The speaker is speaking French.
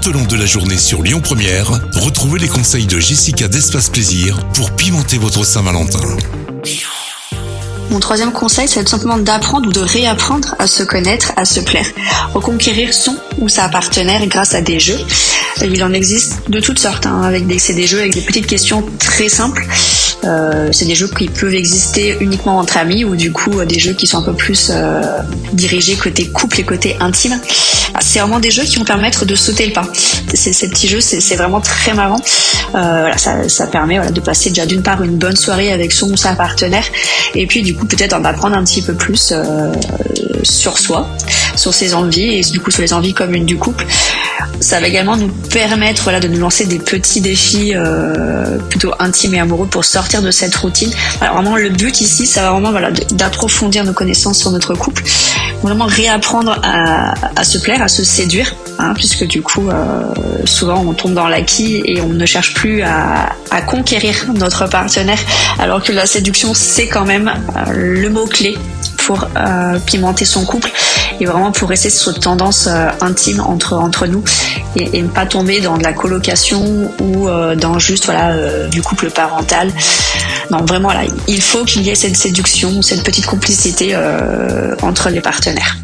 Tout au long de la journée sur Lyon Première, retrouvez les conseils de Jessica d'Espace Plaisir pour pimenter votre Saint-Valentin. Mon troisième conseil, c'est simplement d'apprendre ou de réapprendre à se connaître, à se plaire, reconquérir son ou sa partenaire grâce à des jeux. Il en existe de toutes sortes, hein, avec des, c'est des jeux avec des petites questions très simples. Euh, c'est des jeux qui peuvent exister uniquement entre amis ou du coup des jeux qui sont un peu plus euh, dirigés côté couple et côté intime. C'est vraiment des jeux qui vont permettre de sauter le pas. Ces, ces petits jeux, c'est vraiment très marrant. Euh, voilà, ça, ça permet voilà, de passer déjà d'une part une bonne soirée avec son ou sa partenaire et puis du coup peut-être en apprendre un petit peu plus euh, sur soi, sur ses envies et du coup sur les envies communes du couple. Ça va également nous permettre voilà, de nous lancer des petits défis euh, plutôt intimes et amoureux pour sortir de cette routine. Alors vraiment le but ici, ça va vraiment voilà, d'approfondir nos connaissances sur notre couple, vraiment réapprendre à, se plaire, à se séduire, hein, puisque du coup euh, souvent on tombe dans l'acquis et on ne cherche plus à, conquérir notre partenaire, alors que la séduction c'est quand même euh, le mot clé pour euh, pimenter son couple et vraiment pour rester sur cette tendance euh, intime entre entre nous et, et, ne pas tomber dans de la colocation ou euh, dans juste voilà euh, du couple parental. Non, vraiment là, il faut qu'il y ait cette séduction, cette petite complicité entre les partenaires.